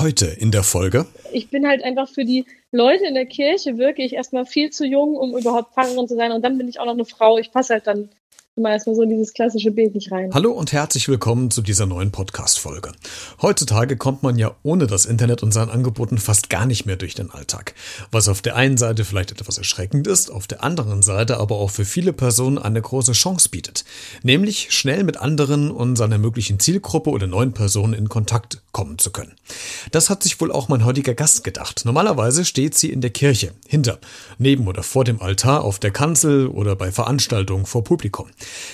Heute in der Folge. Ich bin halt einfach für die Leute in der Kirche wirklich erstmal viel zu jung, um überhaupt Pfarrerin zu sein. Und dann bin ich auch noch eine Frau. Ich passe halt dann immer erstmal so in dieses klassische Bild nicht rein. Hallo und herzlich willkommen zu dieser neuen Podcast-Folge. Heutzutage kommt man ja ohne das Internet und seinen Angeboten fast gar nicht mehr durch den Alltag. Was auf der einen Seite vielleicht etwas erschreckend ist, auf der anderen Seite aber auch für viele Personen eine große Chance bietet. Nämlich schnell mit anderen und seiner möglichen Zielgruppe oder neuen Personen in Kontakt kommen zu können. Das hat sich wohl auch mein heutiger Gast gedacht. Normalerweise steht sie in der Kirche, hinter, neben oder vor dem Altar, auf der Kanzel oder bei Veranstaltungen vor Publikum.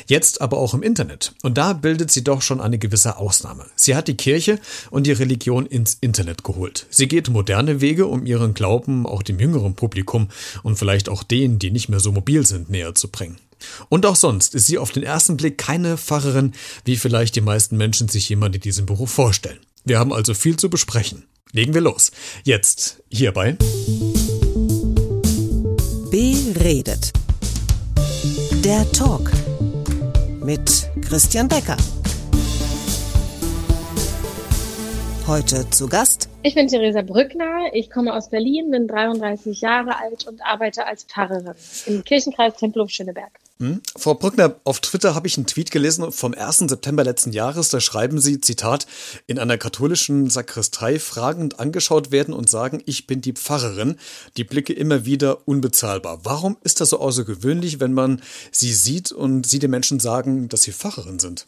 Jetzt aber auch im Internet. Und da bildet sie doch schon eine gewisse Ausnahme. Sie hat die Kirche und die Religion ins Internet geholt. Sie geht moderne Wege, um ihren Glauben auch dem jüngeren Publikum und vielleicht auch denen, die nicht mehr so mobil sind, näher zu bringen. Und auch sonst ist sie auf den ersten Blick keine Pfarrerin, wie vielleicht die meisten Menschen sich jemand in diesem Beruf vorstellen. Wir haben also viel zu besprechen. Legen wir los. Jetzt hierbei. Beredet. Der Talk mit Christian Becker. Heute zu Gast. Ich bin Theresa Brückner. Ich komme aus Berlin, bin 33 Jahre alt und arbeite als Pfarrerin im Kirchenkreis Tempelhof-Schöneberg. Hm? Frau Brückner, auf Twitter habe ich einen Tweet gelesen vom 1. September letzten Jahres. Da schreiben Sie, Zitat, in einer katholischen Sakristei fragend angeschaut werden und sagen, ich bin die Pfarrerin. Die Blicke immer wieder unbezahlbar. Warum ist das so außergewöhnlich, wenn man Sie sieht und Sie den Menschen sagen, dass Sie Pfarrerin sind?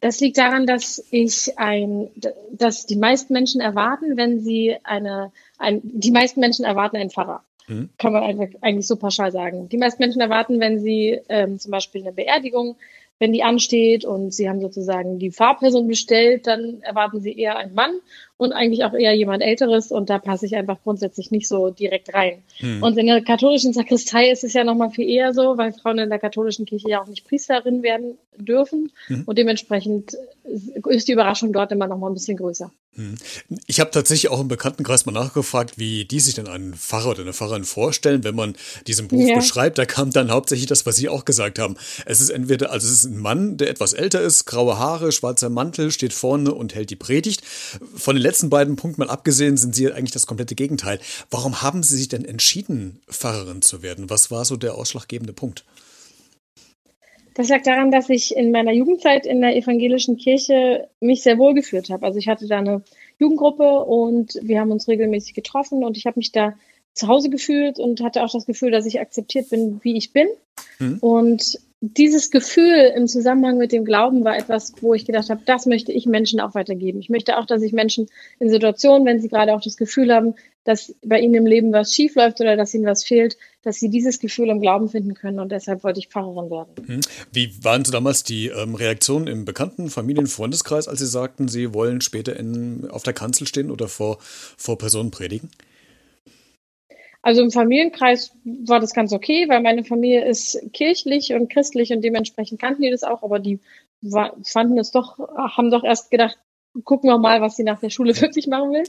Das liegt daran, dass ich ein, dass die meisten Menschen erwarten, wenn sie eine, ein, die meisten Menschen erwarten einen Pfarrer. Mhm. Kann man eigentlich so pauschal sagen. Die meisten Menschen erwarten, wenn sie ähm, zum Beispiel eine Beerdigung, wenn die ansteht und sie haben sozusagen die Fahrperson bestellt, dann erwarten sie eher einen Mann und eigentlich auch eher jemand Älteres und da passe ich einfach grundsätzlich nicht so direkt rein. Hm. Und in der katholischen Sakristei ist es ja nochmal viel eher so, weil Frauen in der katholischen Kirche ja auch nicht Priesterin werden dürfen hm. und dementsprechend ist die Überraschung dort immer nochmal ein bisschen größer. Hm. Ich habe tatsächlich auch im Bekanntenkreis mal nachgefragt, wie die sich denn einen Pfarrer oder eine Pfarrerin vorstellen, wenn man diesen Beruf ja. beschreibt. Da kam dann hauptsächlich das, was Sie auch gesagt haben. Es ist entweder, also es ist ein Mann, der etwas älter ist, graue Haare, schwarzer Mantel, steht vorne und hält die Predigt. Von den letzten beiden Punkten mal abgesehen, sind Sie eigentlich das komplette Gegenteil. Warum haben Sie sich denn entschieden, Pfarrerin zu werden? Was war so der ausschlaggebende Punkt? Das lag daran, dass ich in meiner Jugendzeit in der evangelischen Kirche mich sehr wohl gefühlt habe. Also ich hatte da eine Jugendgruppe und wir haben uns regelmäßig getroffen und ich habe mich da zu Hause gefühlt und hatte auch das Gefühl, dass ich akzeptiert bin, wie ich bin. Mhm. Und dieses Gefühl im Zusammenhang mit dem Glauben war etwas, wo ich gedacht habe, das möchte ich Menschen auch weitergeben. Ich möchte auch, dass ich Menschen in Situationen, wenn sie gerade auch das Gefühl haben, dass bei ihnen im Leben was schief läuft oder dass ihnen was fehlt, dass sie dieses Gefühl im Glauben finden können und deshalb wollte ich Pfarrerin werden. Hm. Wie waren so damals die ähm, Reaktionen im bekannten Familien-, Freundeskreis, als Sie sagten, Sie wollen später in, auf der Kanzel stehen oder vor, vor Personen predigen? Also im Familienkreis war das ganz okay, weil meine Familie ist kirchlich und christlich und dementsprechend kannten die das auch, aber die war, fanden es doch, haben doch erst gedacht, gucken wir mal, was sie nach der Schule wirklich machen will.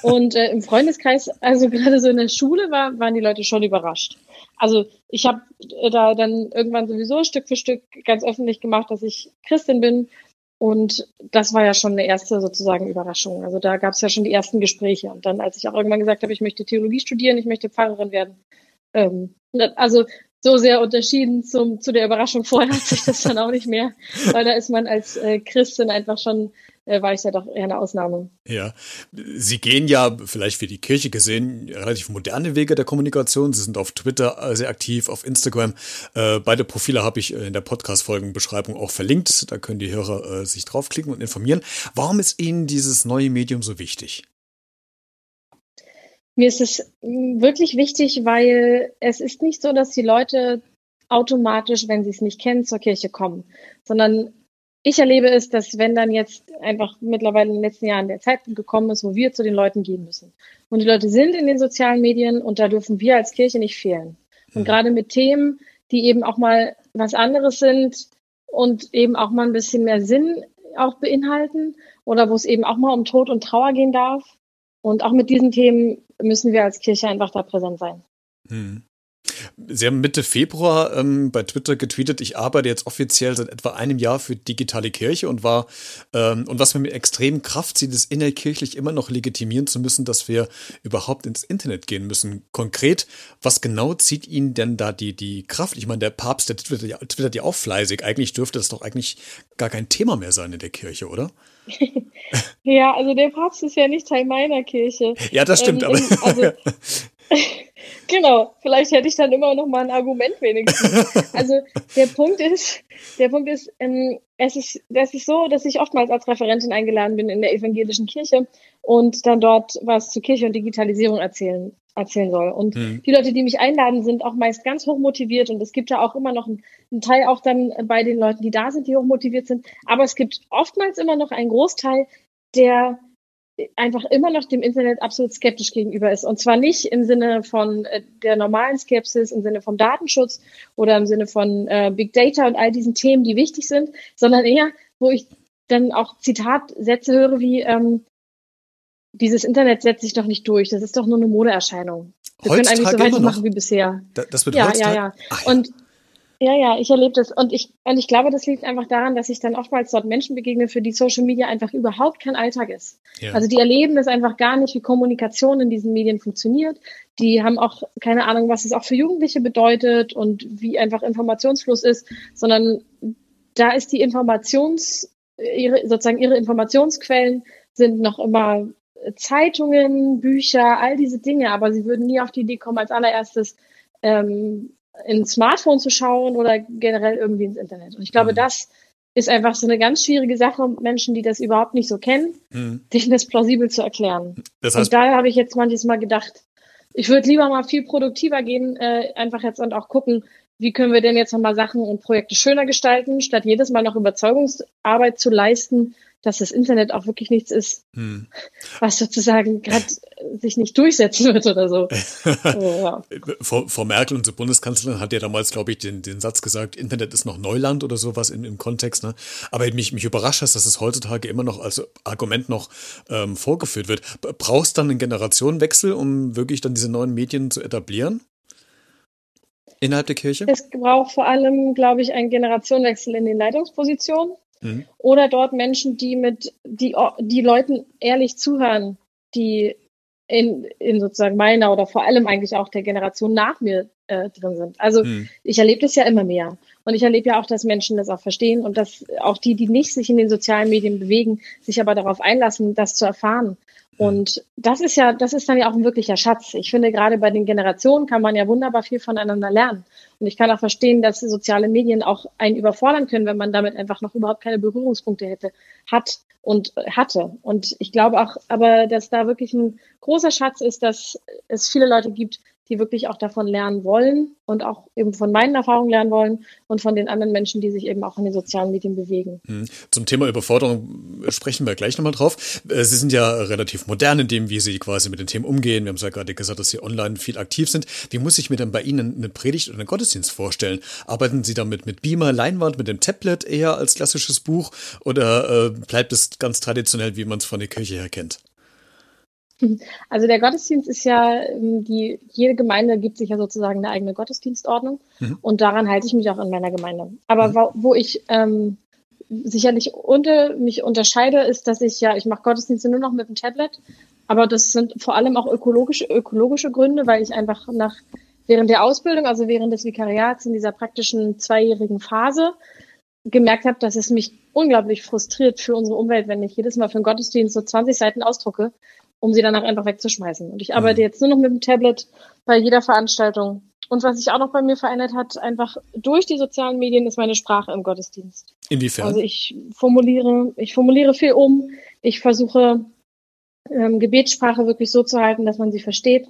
Und äh, im Freundeskreis, also gerade so in der Schule, war, waren die Leute schon überrascht. Also ich habe äh, da dann irgendwann sowieso Stück für Stück ganz öffentlich gemacht, dass ich Christin bin und das war ja schon eine erste sozusagen Überraschung. Also da gab es ja schon die ersten Gespräche. Und dann, als ich auch irgendwann gesagt habe, ich möchte Theologie studieren, ich möchte Pfarrerin werden, ähm, also so sehr unterschieden zum, zu der Überraschung vorher hat sich das dann auch nicht mehr, weil da ist man als äh, Christin einfach schon war ich ja doch eher eine Ausnahme. Ja, Sie gehen ja vielleicht für die Kirche gesehen relativ moderne Wege der Kommunikation. Sie sind auf Twitter äh, sehr aktiv, auf Instagram. Äh, beide Profile habe ich in der Podcast-Folgenbeschreibung auch verlinkt. Da können die Hörer äh, sich draufklicken und informieren. Warum ist Ihnen dieses neue Medium so wichtig? Mir ist es wirklich wichtig, weil es ist nicht so, dass die Leute automatisch, wenn sie es nicht kennen, zur Kirche kommen, sondern ich erlebe es, dass wenn dann jetzt einfach mittlerweile in den letzten Jahren der Zeitpunkt gekommen ist, wo wir zu den Leuten gehen müssen. Und die Leute sind in den sozialen Medien und da dürfen wir als Kirche nicht fehlen. Und mhm. gerade mit Themen, die eben auch mal was anderes sind und eben auch mal ein bisschen mehr Sinn auch beinhalten oder wo es eben auch mal um Tod und Trauer gehen darf. Und auch mit diesen Themen müssen wir als Kirche einfach da präsent sein. Mhm. Sie haben Mitte Februar ähm, bei Twitter getweetet, ich arbeite jetzt offiziell seit etwa einem Jahr für digitale Kirche und war ähm, und was mir mit extremen Kraft zieht, ist innerkirchlich immer noch legitimieren zu müssen, dass wir überhaupt ins Internet gehen müssen. Konkret, was genau zieht Ihnen denn da die, die Kraft? Ich meine, der Papst, der twittert ja, twittert ja auch fleißig. Eigentlich dürfte das doch eigentlich gar kein Thema mehr sein in der Kirche, oder? ja, also der Papst ist ja nicht Teil meiner Kirche. Ja, das stimmt, ähm, aber. Also, genau, vielleicht hätte ich dann immer noch mal ein Argument wenigstens. also der Punkt ist, der Punkt ist, ähm, es ist, das ist so, dass ich oftmals als Referentin eingeladen bin in der evangelischen Kirche und dann dort was zu Kirche und Digitalisierung erzählen erzählen soll. Und mhm. die Leute, die mich einladen, sind auch meist ganz hoch motiviert und es gibt ja auch immer noch einen, einen, Teil auch dann bei den Leuten, die da sind, die hoch motiviert sind. Aber es gibt oftmals immer noch einen Großteil, der einfach immer noch dem Internet absolut skeptisch gegenüber ist. Und zwar nicht im Sinne von äh, der normalen Skepsis, im Sinne vom Datenschutz oder im Sinne von äh, Big Data und all diesen Themen, die wichtig sind, sondern eher, wo ich dann auch Zitatsätze höre wie, ähm, dieses Internet setzt sich doch nicht durch, das ist doch nur eine Modeerscheinung. Wir heutzutage können eigentlich so weitermachen wie bisher. Das wird ja, heutzutage? ja, ja. Ach, ja. Und ja, ja, ich erlebe das und ich und ich glaube, das liegt einfach daran, dass ich dann oftmals dort Menschen begegne, für die Social Media einfach überhaupt kein Alltag ist. Ja. Also die erleben das einfach gar nicht, wie Kommunikation in diesen Medien funktioniert. Die haben auch keine Ahnung, was es auch für Jugendliche bedeutet und wie einfach Informationsfluss ist, sondern da ist die Informations ihre sozusagen ihre Informationsquellen sind noch immer Zeitungen, Bücher, all diese Dinge, aber sie würden nie auf die Idee kommen, als allererstes ähm, ins Smartphone zu schauen oder generell irgendwie ins Internet. Und ich glaube, mhm. das ist einfach so eine ganz schwierige Sache, Menschen, die das überhaupt nicht so kennen, mhm. denen das plausibel zu erklären. Das heißt, und da habe ich jetzt manches Mal gedacht, ich würde lieber mal viel produktiver gehen, äh, einfach jetzt und auch gucken, wie können wir denn jetzt nochmal Sachen und Projekte schöner gestalten, statt jedes Mal noch Überzeugungsarbeit zu leisten, dass das Internet auch wirklich nichts ist, hm. was sozusagen gerade sich nicht durchsetzen wird oder so. ja. Frau, Frau, Merkel, unsere Bundeskanzlerin, hat ja damals, glaube ich, den, den Satz gesagt, Internet ist noch Neuland oder sowas im, im Kontext. Ne? Aber mich, mich überrascht das, dass es heutzutage immer noch als Argument noch ähm, vorgeführt wird. Brauchst du dann einen Generationenwechsel, um wirklich dann diese neuen Medien zu etablieren? Innerhalb der Kirche? Es braucht vor allem, glaube ich, einen Generationenwechsel in den Leitungspositionen. Mhm. Oder dort Menschen, die mit, die, die Leuten ehrlich zuhören, die in, in sozusagen meiner oder vor allem eigentlich auch der Generation nach mir äh, drin sind. Also mhm. ich erlebe das ja immer mehr. Und ich erlebe ja auch, dass Menschen das auch verstehen und dass auch die, die nicht sich in den sozialen Medien bewegen, sich aber darauf einlassen, das zu erfahren. Und das ist ja, das ist dann ja auch ein wirklicher Schatz. Ich finde, gerade bei den Generationen kann man ja wunderbar viel voneinander lernen. Und ich kann auch verstehen, dass soziale Medien auch einen überfordern können, wenn man damit einfach noch überhaupt keine Berührungspunkte hätte, hat und hatte. Und ich glaube auch, aber dass da wirklich ein großer Schatz ist, dass es viele Leute gibt, die wirklich auch davon lernen wollen und auch eben von meinen Erfahrungen lernen wollen und von den anderen Menschen, die sich eben auch in den sozialen Medien bewegen. Hm. Zum Thema Überforderung sprechen wir gleich nochmal drauf. Äh, Sie sind ja relativ modern in dem, wie Sie quasi mit den Themen umgehen. Wir haben es ja gerade gesagt, dass Sie online viel aktiv sind. Wie muss ich mir dann bei Ihnen eine Predigt oder einen Gottesdienst vorstellen? Arbeiten Sie damit mit Beamer, Leinwand, mit dem Tablet eher als klassisches Buch oder äh, bleibt es ganz traditionell, wie man es von der Kirche her kennt? Also der Gottesdienst ist ja, ähm, die, jede Gemeinde gibt sich ja sozusagen eine eigene Gottesdienstordnung mhm. und daran halte ich mich auch in meiner Gemeinde. Aber mhm. wo, wo, ich ähm, sicherlich unter, mich unterscheide, ist, dass ich ja, ich mache Gottesdienste nur noch mit dem Tablet, aber das sind vor allem auch ökologische, ökologische Gründe, weil ich einfach nach während der Ausbildung, also während des Vikariats in dieser praktischen zweijährigen Phase, gemerkt habe, dass es mich unglaublich frustriert für unsere Umwelt, wenn ich jedes Mal für einen Gottesdienst so 20 Seiten ausdrucke um sie danach einfach wegzuschmeißen. Und ich arbeite mhm. jetzt nur noch mit dem Tablet bei jeder Veranstaltung. Und was sich auch noch bei mir verändert hat, einfach durch die sozialen Medien, ist meine Sprache im Gottesdienst. Inwiefern? Also ich formuliere, ich formuliere viel um. Ich versuche ähm, Gebetssprache wirklich so zu halten, dass man sie versteht.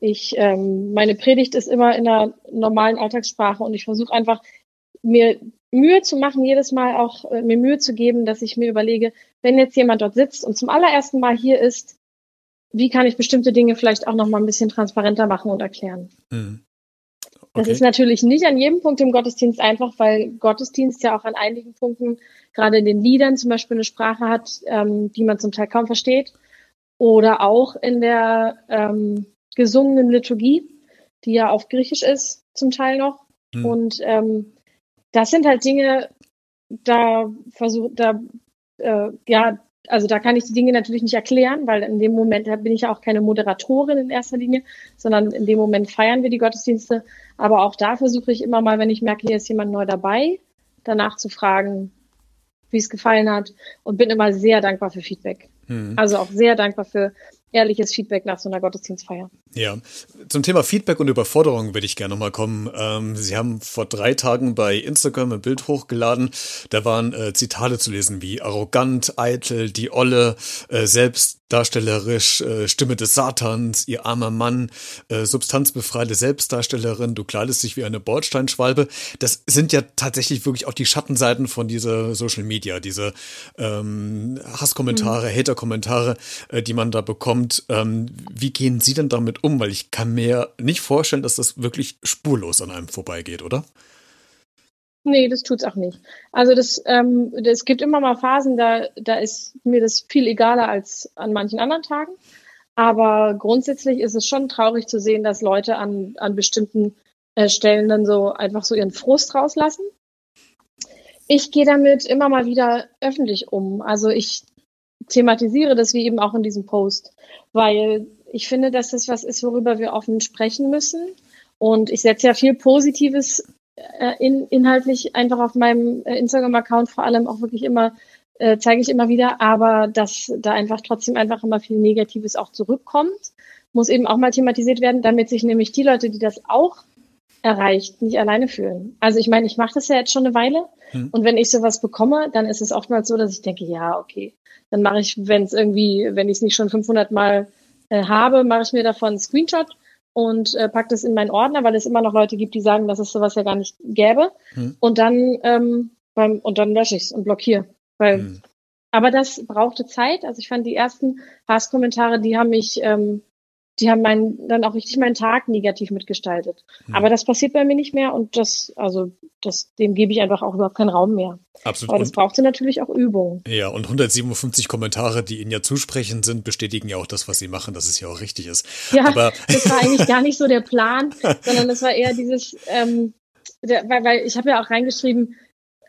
Ich, ähm, meine Predigt ist immer in der normalen Alltagssprache und ich versuche einfach mir Mühe zu machen, jedes Mal auch äh, mir Mühe zu geben, dass ich mir überlege, wenn jetzt jemand dort sitzt und zum allerersten Mal hier ist, wie kann ich bestimmte Dinge vielleicht auch noch mal ein bisschen transparenter machen und erklären. Mhm. Okay. Das ist natürlich nicht an jedem Punkt im Gottesdienst einfach, weil Gottesdienst ja auch an einigen Punkten, gerade in den Liedern zum Beispiel eine Sprache hat, ähm, die man zum Teil kaum versteht. Oder auch in der ähm, gesungenen Liturgie, die ja auf Griechisch ist, zum Teil noch. Hm. Und ähm, das sind halt Dinge, da versuche, da, äh, ja, also da kann ich die Dinge natürlich nicht erklären, weil in dem Moment bin ich ja auch keine Moderatorin in erster Linie, sondern in dem Moment feiern wir die Gottesdienste. Aber auch da versuche ich immer mal, wenn ich merke, hier ist jemand neu dabei, danach zu fragen, wie es gefallen hat und bin immer sehr dankbar für Feedback. Mhm. Also auch sehr dankbar für ehrliches Feedback nach so einer Gottesdienstfeier. Ja, zum Thema Feedback und Überforderung würde ich gerne nochmal kommen. Ähm, Sie haben vor drei Tagen bei Instagram ein Bild hochgeladen. Da waren äh, Zitate zu lesen wie arrogant, eitel, die Olle, äh, selbstdarstellerisch, äh, Stimme des Satans, ihr armer Mann, äh, substanzbefreite Selbstdarstellerin, du kleidest dich wie eine Bordsteinschwalbe. Das sind ja tatsächlich wirklich auch die Schattenseiten von dieser Social Media, diese ähm, Hasskommentare, mhm. Haterkommentare, äh, die man da bekommt. Ähm, wie gehen Sie denn damit um? Weil ich kann mir nicht vorstellen, dass das wirklich spurlos an einem vorbeigeht, oder? Nee, das tut's auch nicht. Also das, ähm, es gibt immer mal Phasen, da, da ist mir das viel egaler als an manchen anderen Tagen. Aber grundsätzlich ist es schon traurig zu sehen, dass Leute an, an bestimmten äh, Stellen dann so einfach so ihren Frust rauslassen. Ich gehe damit immer mal wieder öffentlich um. Also ich thematisiere das wie eben auch in diesem Post, weil ich finde, dass das was ist, worüber wir offen sprechen müssen. Und ich setze ja viel Positives äh, in, inhaltlich einfach auf meinem äh, Instagram-Account vor allem auch wirklich immer, äh, zeige ich immer wieder, aber dass da einfach trotzdem einfach immer viel Negatives auch zurückkommt, muss eben auch mal thematisiert werden, damit sich nämlich die Leute, die das auch erreicht, nicht alleine fühlen. Also ich meine, ich mache das ja jetzt schon eine Weile hm. und wenn ich sowas bekomme, dann ist es oftmals so, dass ich denke, ja, okay, dann mache ich, wenn es irgendwie, wenn ich es nicht schon 500 Mal äh, habe, mache ich mir davon einen Screenshot und äh, packe das in meinen Ordner, weil es immer noch Leute gibt, die sagen, dass es sowas ja gar nicht gäbe. Hm. Und dann ähm, beim, und dann lösche ich es und blockiere. Weil, hm. aber das brauchte Zeit. Also ich fand die ersten Hasskommentare, die haben mich ähm, die haben meinen, dann auch richtig meinen Tag negativ mitgestaltet. Mhm. Aber das passiert bei mir nicht mehr und das, also das, dem gebe ich einfach auch überhaupt keinen Raum mehr. Absolut. Aber das brauchte natürlich auch Übung. Ja, und 157 Kommentare, die Ihnen ja zusprechen sind, bestätigen ja auch das, was Sie machen, dass es ja auch richtig ist. Ja, Aber das war eigentlich gar nicht so der Plan, sondern das war eher dieses, ähm, der, weil, weil ich habe ja auch reingeschrieben,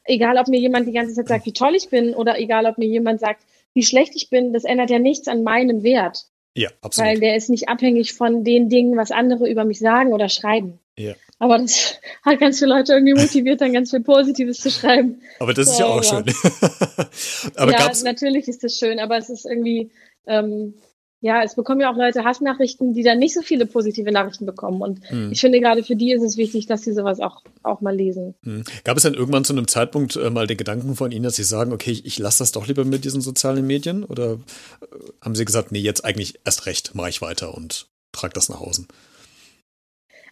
egal ob mir jemand die ganze Zeit sagt, wie toll ich bin, oder egal ob mir jemand sagt, wie schlecht ich bin, das ändert ja nichts an meinem Wert. Ja, absolut. Weil der ist nicht abhängig von den Dingen, was andere über mich sagen oder schreiben. Ja. Aber das hat ganz viele Leute irgendwie motiviert, dann ganz viel Positives zu schreiben. Aber das ist ja, ja auch ja. schön. aber ja, natürlich ist das schön, aber es ist irgendwie, ähm, ja, es bekommen ja auch Leute Hassnachrichten, die dann nicht so viele positive Nachrichten bekommen. Und hm. ich finde, gerade für die ist es wichtig, dass sie sowas auch, auch mal lesen. Hm. Gab es dann irgendwann zu einem Zeitpunkt äh, mal den Gedanken von Ihnen, dass Sie sagen, okay, ich, ich lasse das doch lieber mit diesen sozialen Medien? Oder äh, haben Sie gesagt, nee, jetzt eigentlich erst recht, mache ich weiter und trage das nach außen?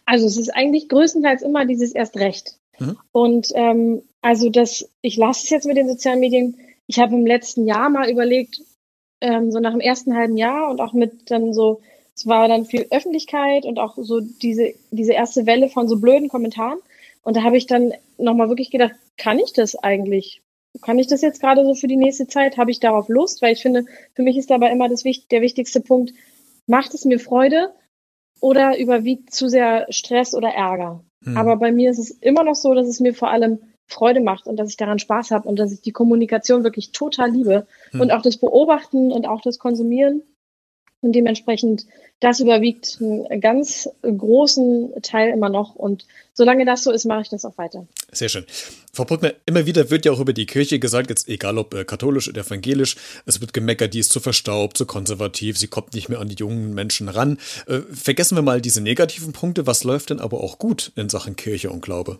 Also es ist eigentlich größtenteils immer dieses erst recht. Mhm. Und ähm, also das, ich lasse es jetzt mit den sozialen Medien. Ich habe im letzten Jahr mal überlegt, ähm, so nach dem ersten halben Jahr und auch mit dann so, es war dann viel Öffentlichkeit und auch so diese, diese erste Welle von so blöden Kommentaren. Und da habe ich dann nochmal wirklich gedacht, kann ich das eigentlich? Kann ich das jetzt gerade so für die nächste Zeit? Habe ich darauf Lust? Weil ich finde, für mich ist dabei immer das, der wichtigste Punkt, macht es mir Freude oder überwiegt zu sehr Stress oder Ärger? Hm. Aber bei mir ist es immer noch so, dass es mir vor allem Freude macht und dass ich daran Spaß habe und dass ich die Kommunikation wirklich total liebe hm. und auch das Beobachten und auch das Konsumieren. Und dementsprechend, das überwiegt einen ganz großen Teil immer noch. Und solange das so ist, mache ich das auch weiter. Sehr schön. Frau Bruckner, immer wieder wird ja auch über die Kirche gesagt, jetzt egal ob äh, katholisch oder evangelisch, es wird gemeckert, die ist zu verstaubt, zu konservativ, sie kommt nicht mehr an die jungen Menschen ran. Äh, vergessen wir mal diese negativen Punkte. Was läuft denn aber auch gut in Sachen Kirche und Glaube?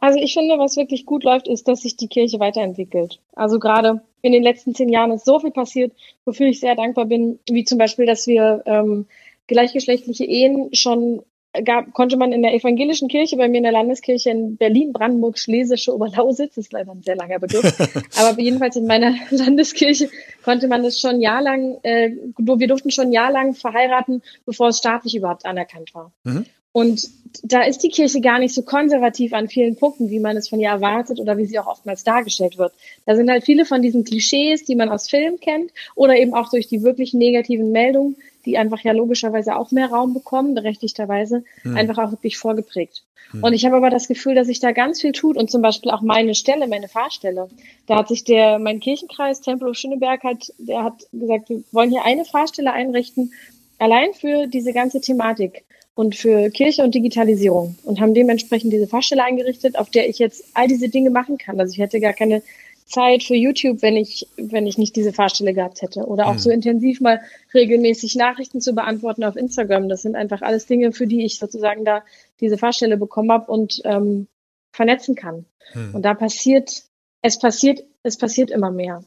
Also ich finde, was wirklich gut läuft, ist, dass sich die Kirche weiterentwickelt. Also gerade in den letzten zehn Jahren ist so viel passiert, wofür ich sehr dankbar bin, wie zum Beispiel, dass wir ähm, gleichgeschlechtliche Ehen schon gab, konnte man in der evangelischen Kirche, bei mir in der Landeskirche in Berlin, Brandenburg, Schlesische Oberlausitz, das ist leider ein sehr langer Begriff, aber jedenfalls in meiner Landeskirche konnte man das schon jahrelang, äh, wir durften schon jahrelang verheiraten, bevor es staatlich überhaupt anerkannt war. Mhm. Und da ist die Kirche gar nicht so konservativ an vielen Punkten, wie man es von ihr erwartet oder wie sie auch oftmals dargestellt wird. Da sind halt viele von diesen Klischees, die man aus Filmen kennt oder eben auch durch die wirklich negativen Meldungen, die einfach ja logischerweise auch mehr Raum bekommen, berechtigterweise, hm. einfach auch wirklich vorgeprägt. Hm. Und ich habe aber das Gefühl, dass sich da ganz viel tut und zum Beispiel auch meine Stelle, meine Fahrstelle. Da hat sich der, mein Kirchenkreis Tempelhof Schöneberg hat, der hat gesagt, wir wollen hier eine Fahrstelle einrichten, allein für diese ganze Thematik und für Kirche und Digitalisierung und haben dementsprechend diese Fahrstelle eingerichtet, auf der ich jetzt all diese Dinge machen kann. Also ich hätte gar keine Zeit für YouTube, wenn ich, wenn ich nicht diese Fahrstelle gehabt hätte. Oder auch hm. so intensiv mal regelmäßig Nachrichten zu beantworten auf Instagram. Das sind einfach alles Dinge, für die ich sozusagen da diese Fahrstelle bekommen habe und ähm, vernetzen kann. Hm. Und da passiert, es passiert, es passiert immer mehr.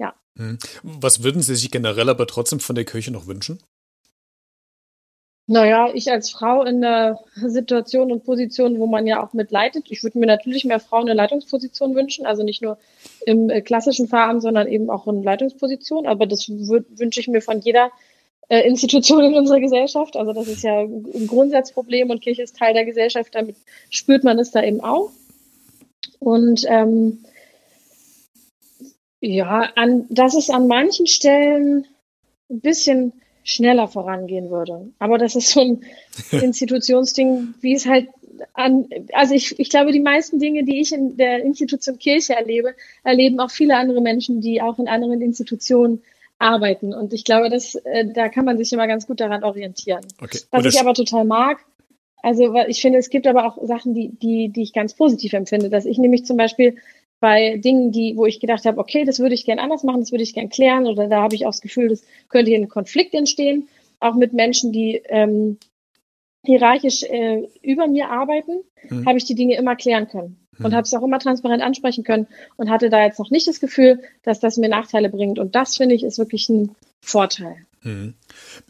Ja. Hm. Was würden Sie sich generell aber trotzdem von der Kirche noch wünschen? Naja, ich als Frau in der Situation und Position, wo man ja auch mitleitet, ich würde mir natürlich mehr Frauen in Leitungsposition wünschen, also nicht nur im äh, klassischen Pfarramt, sondern eben auch in Leitungsposition. Aber das wünsche ich mir von jeder äh, Institution in unserer Gesellschaft. Also das ist ja ein Grundsatzproblem und Kirche ist Teil der Gesellschaft, damit spürt man es da eben auch. Und ähm, ja, an, dass es an manchen Stellen ein bisschen schneller vorangehen würde. Aber das ist so ein Institutionsding, wie es halt an, also ich, ich glaube, die meisten Dinge, die ich in der Institution Kirche erlebe, erleben auch viele andere Menschen, die auch in anderen Institutionen arbeiten. Und ich glaube, dass, äh, da kann man sich immer ganz gut daran orientieren. Okay. Was ich aber total mag, also ich finde, es gibt aber auch Sachen, die, die, die ich ganz positiv empfinde, dass ich nämlich zum Beispiel bei Dingen, die, wo ich gedacht habe, okay, das würde ich gern anders machen, das würde ich gern klären oder da habe ich auch das Gefühl, das könnte hier ein Konflikt entstehen, auch mit Menschen, die ähm, hierarchisch äh, über mir arbeiten, mhm. habe ich die Dinge immer klären können. Und habe es auch immer transparent ansprechen können und hatte da jetzt noch nicht das Gefühl, dass das mir Nachteile bringt. Und das finde ich ist wirklich ein Vorteil. Mhm.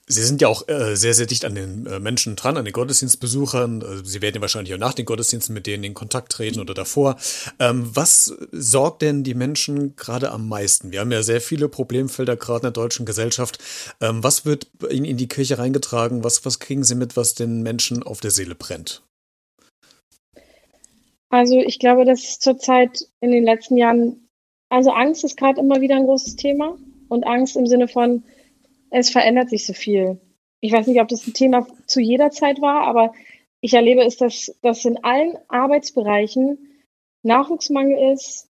Sie sind ja auch äh, sehr, sehr dicht an den äh, Menschen dran, an den Gottesdienstbesuchern. Äh, Sie werden ja wahrscheinlich auch nach den Gottesdiensten mit denen in Kontakt treten oder davor. Ähm, was sorgt denn die Menschen gerade am meisten? Wir haben ja sehr viele Problemfelder gerade in der deutschen Gesellschaft. Ähm, was wird Ihnen in die Kirche reingetragen? Was, was kriegen Sie mit, was den Menschen auf der Seele brennt? Also ich glaube, dass zurzeit in den letzten Jahren, also Angst ist gerade immer wieder ein großes Thema. Und Angst im Sinne von, es verändert sich so viel. Ich weiß nicht, ob das ein Thema zu jeder Zeit war, aber ich erlebe es, dass, dass in allen Arbeitsbereichen Nachwuchsmangel ist,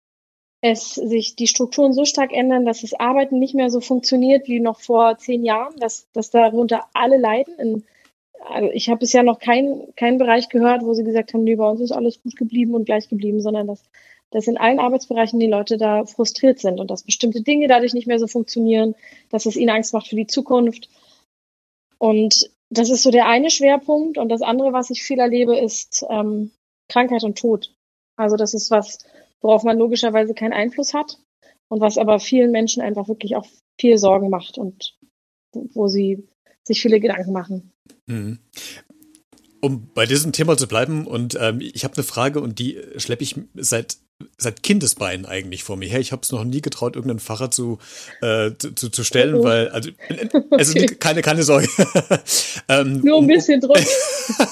es sich die Strukturen so stark ändern, dass das Arbeiten nicht mehr so funktioniert wie noch vor zehn Jahren, dass, dass darunter alle leiden. In, also ich habe bisher noch keinen keinen Bereich gehört, wo sie gesagt haben, nee, bei uns ist alles gut geblieben und gleich geblieben, sondern dass dass in allen Arbeitsbereichen die Leute da frustriert sind und dass bestimmte Dinge dadurch nicht mehr so funktionieren, dass es ihnen Angst macht für die Zukunft. Und das ist so der eine Schwerpunkt. Und das andere, was ich viel erlebe, ist ähm, Krankheit und Tod. Also das ist was, worauf man logischerweise keinen Einfluss hat und was aber vielen Menschen einfach wirklich auch viel Sorgen macht und wo sie sich viele Gedanken machen. Mhm. Um bei diesem Thema zu bleiben, und ähm, ich habe eine Frage und die schleppe ich seit seit Kindesbeinen eigentlich vor mir her. Ich habe es noch nie getraut, irgendeinen Pfarrer zu, äh, zu, zu stellen, oh. weil, also, also okay. keine, keine Sorge. ähm, Nur ein bisschen Druck.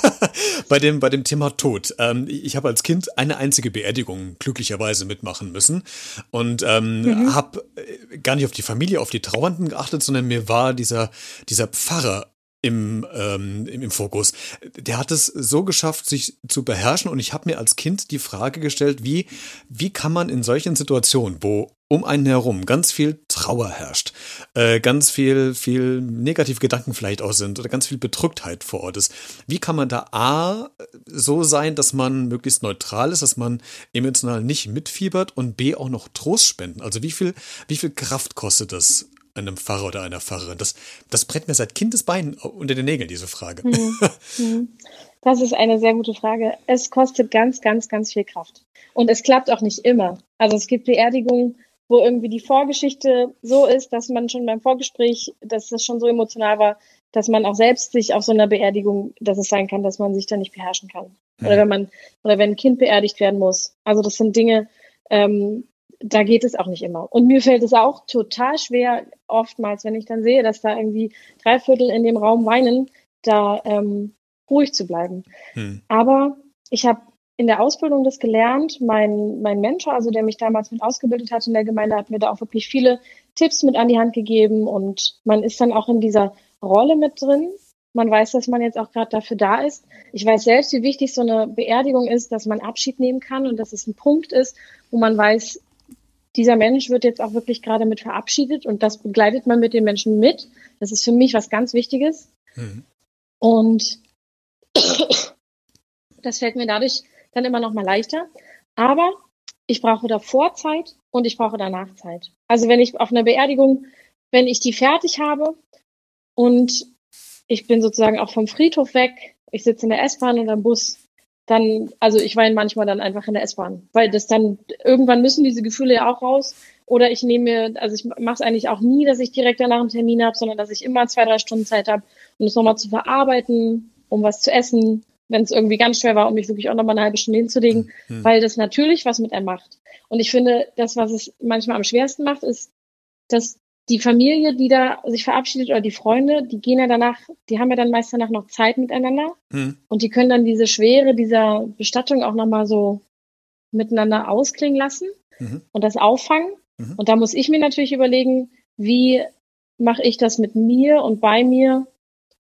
bei, dem, bei dem Thema Tod. Ähm, ich habe als Kind eine einzige Beerdigung glücklicherweise mitmachen müssen und ähm, mhm. habe äh, gar nicht auf die Familie, auf die Trauernden geachtet, sondern mir war dieser, dieser Pfarrer im, ähm, im, im Fokus. Der hat es so geschafft, sich zu beherrschen und ich habe mir als Kind die Frage gestellt, wie, wie kann man in solchen Situationen, wo um einen herum ganz viel Trauer herrscht, äh, ganz viel, viel negative Gedanken vielleicht auch sind oder ganz viel Bedrücktheit vor Ort ist. Wie kann man da A so sein, dass man möglichst neutral ist, dass man emotional nicht mitfiebert und B auch noch Trost spenden? Also wie viel, wie viel Kraft kostet das, einem Pfarrer oder einer Pfarrerin? Das, das brennt mir seit Kindesbeinen unter den Nägeln, diese Frage. Hm, hm. Das ist eine sehr gute Frage. Es kostet ganz, ganz, ganz viel Kraft. Und es klappt auch nicht immer. Also es gibt Beerdigungen, wo irgendwie die Vorgeschichte so ist, dass man schon beim Vorgespräch, dass das schon so emotional war, dass man auch selbst sich auf so einer Beerdigung, dass es sein kann, dass man sich da nicht beherrschen kann. Oder wenn man, oder wenn ein Kind beerdigt werden muss. Also das sind Dinge, ähm, da geht es auch nicht immer. Und mir fällt es auch total schwer, oftmals, wenn ich dann sehe, dass da irgendwie drei Viertel in dem Raum weinen, da, ähm, ruhig zu bleiben. Hm. Aber ich habe in der Ausbildung das gelernt. Mein, mein Mentor, also der mich damals mit ausgebildet hat in der Gemeinde, hat mir da auch wirklich viele Tipps mit an die Hand gegeben und man ist dann auch in dieser Rolle mit drin. Man weiß, dass man jetzt auch gerade dafür da ist. Ich weiß selbst, wie wichtig so eine Beerdigung ist, dass man Abschied nehmen kann und dass es ein Punkt ist, wo man weiß, dieser Mensch wird jetzt auch wirklich gerade mit verabschiedet und das begleitet man mit den Menschen mit. Das ist für mich was ganz Wichtiges. Mhm. Und das fällt mir dadurch dann immer noch mal leichter. Aber ich brauche davor Zeit und ich brauche danach Zeit. Also wenn ich auf einer Beerdigung, wenn ich die fertig habe und ich bin sozusagen auch vom Friedhof weg, ich sitze in der S-Bahn oder im Bus, dann, also ich weine manchmal dann einfach in der S-Bahn, weil das dann, irgendwann müssen diese Gefühle ja auch raus. Oder ich nehme mir, also ich mache es eigentlich auch nie, dass ich direkt danach einen Termin habe, sondern dass ich immer zwei, drei Stunden Zeit habe, um es nochmal zu verarbeiten, um was zu essen, wenn es irgendwie ganz schwer war, um mich wirklich auch nochmal eine halbe Stunde hinzulegen, mhm. weil das natürlich was mit einem macht. Und ich finde, das, was es manchmal am schwersten macht, ist, dass die Familie, die da sich verabschiedet oder die Freunde, die gehen ja danach, die haben ja dann meist danach noch Zeit miteinander mhm. und die können dann diese Schwere dieser Bestattung auch nochmal so miteinander ausklingen lassen mhm. und das auffangen. Mhm. Und da muss ich mir natürlich überlegen, wie mache ich das mit mir und bei mir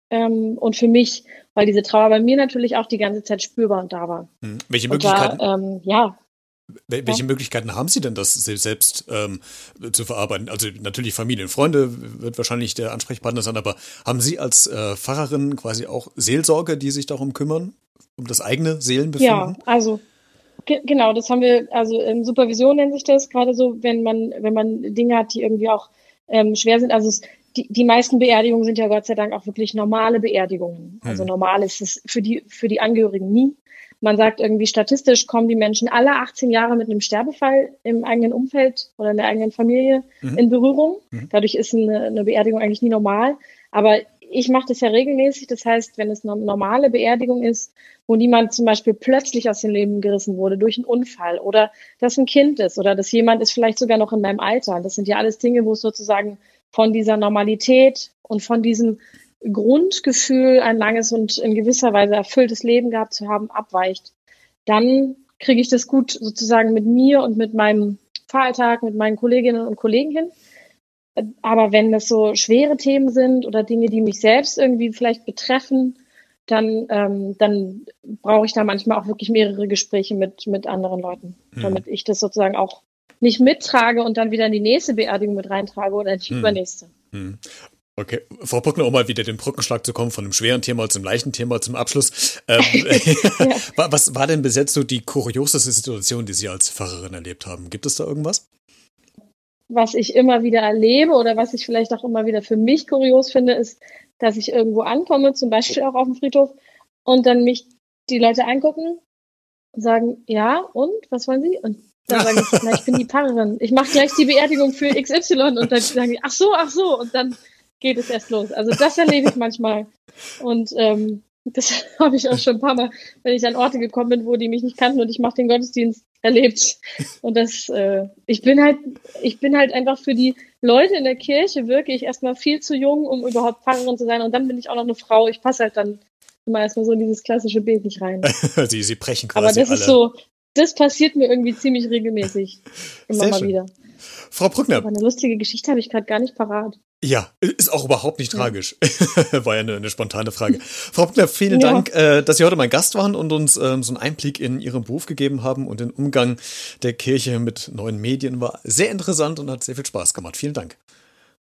ähm, und für mich, weil diese Trauer bei mir natürlich auch die ganze Zeit spürbar und da war. Mhm. Welche Möglichkeiten? Da, ähm, ja, welche ja. Möglichkeiten haben Sie denn, das selbst ähm, zu verarbeiten? Also natürlich Familie und Freunde wird wahrscheinlich der Ansprechpartner sein, aber haben Sie als äh, Pfarrerin quasi auch Seelsorge, die sich darum kümmern, um das eigene Seelenbefinden? Ja, also ge genau, das haben wir, also in Supervision nennt sich das gerade so, wenn man, wenn man Dinge hat, die irgendwie auch ähm, schwer sind. Also es, die, die meisten Beerdigungen sind ja Gott sei Dank auch wirklich normale Beerdigungen. Also hm. normal ist es für die, für die Angehörigen nie. Man sagt irgendwie statistisch kommen die Menschen alle 18 Jahre mit einem Sterbefall im eigenen Umfeld oder in der eigenen Familie mhm. in Berührung. Mhm. Dadurch ist eine, eine, Beerdigung eigentlich nie normal. Aber ich mache das ja regelmäßig. Das heißt, wenn es eine normale Beerdigung ist, wo niemand zum Beispiel plötzlich aus dem Leben gerissen wurde durch einen Unfall oder dass ein Kind ist oder dass jemand ist vielleicht sogar noch in meinem Alter. Das sind ja alles Dinge, wo es sozusagen von dieser Normalität und von diesem Grundgefühl, ein langes und in gewisser Weise erfülltes Leben gehabt zu haben, abweicht, dann kriege ich das gut sozusagen mit mir und mit meinem Fahralltag, mit meinen Kolleginnen und Kollegen hin. Aber wenn das so schwere Themen sind oder Dinge, die mich selbst irgendwie vielleicht betreffen, dann, ähm, dann brauche ich da manchmal auch wirklich mehrere Gespräche mit, mit anderen Leuten, mhm. damit ich das sozusagen auch nicht mittrage und dann wieder in die nächste Beerdigung mit reintrage oder in die mhm. übernächste. Mhm. Okay, Frau Bruckner, um mal wieder den Brückenschlag zu kommen von einem schweren Thema zum leichten Thema zum Abschluss. Ähm, ja. Was war denn bis jetzt so die kurioseste Situation, die Sie als Pfarrerin erlebt haben? Gibt es da irgendwas? Was ich immer wieder erlebe oder was ich vielleicht auch immer wieder für mich kurios finde, ist, dass ich irgendwo ankomme, zum Beispiel auch auf dem Friedhof, und dann mich die Leute angucken, sagen, ja, und, was wollen Sie? Und dann sage ich, na, ich bin die Pfarrerin. Ich mache gleich die Beerdigung für XY und dann sagen die, ach so, ach so. Und dann geht es erst los. Also das erlebe ich manchmal. Und ähm, das habe ich auch schon ein paar Mal, wenn ich an Orte gekommen bin, wo die mich nicht kannten und ich mache den Gottesdienst erlebt. Und das, äh, ich bin halt, ich bin halt einfach für die Leute in der Kirche wirklich erstmal viel zu jung, um überhaupt Pfarrerin zu sein. Und dann bin ich auch noch eine Frau. Ich passe halt dann immer erstmal so in dieses klassische Bild nicht rein. sie, sie brechen quasi. Aber das alle. ist so, das passiert mir irgendwie ziemlich regelmäßig. Immer Sehr mal schön. wieder. Frau Brückner. Aber eine lustige Geschichte habe ich gerade gar nicht parat. Ja, ist auch überhaupt nicht ja. tragisch. War ja eine, eine, spontane Frage. Frau Brückner, vielen ja. Dank, äh, dass Sie heute mein Gast waren und uns ähm, so einen Einblick in Ihren Beruf gegeben haben und den Umgang der Kirche mit neuen Medien. War sehr interessant und hat sehr viel Spaß gemacht. Vielen Dank.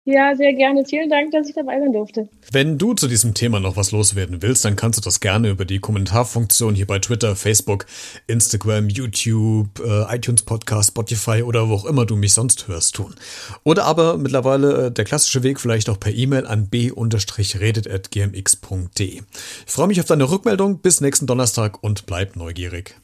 Ja, sehr gerne. Vielen Dank, dass ich dabei sein durfte. Wenn du zu diesem Thema noch was loswerden willst, dann kannst du das gerne über die Kommentarfunktion hier bei Twitter, Facebook, Instagram, YouTube, äh, iTunes Podcast, Spotify oder wo auch immer du mich sonst hörst tun. Oder aber mittlerweile äh, der klassische Weg vielleicht auch per E-Mail an b-redet.gmx.de. Ich freue mich auf deine Rückmeldung. Bis nächsten Donnerstag und bleib neugierig.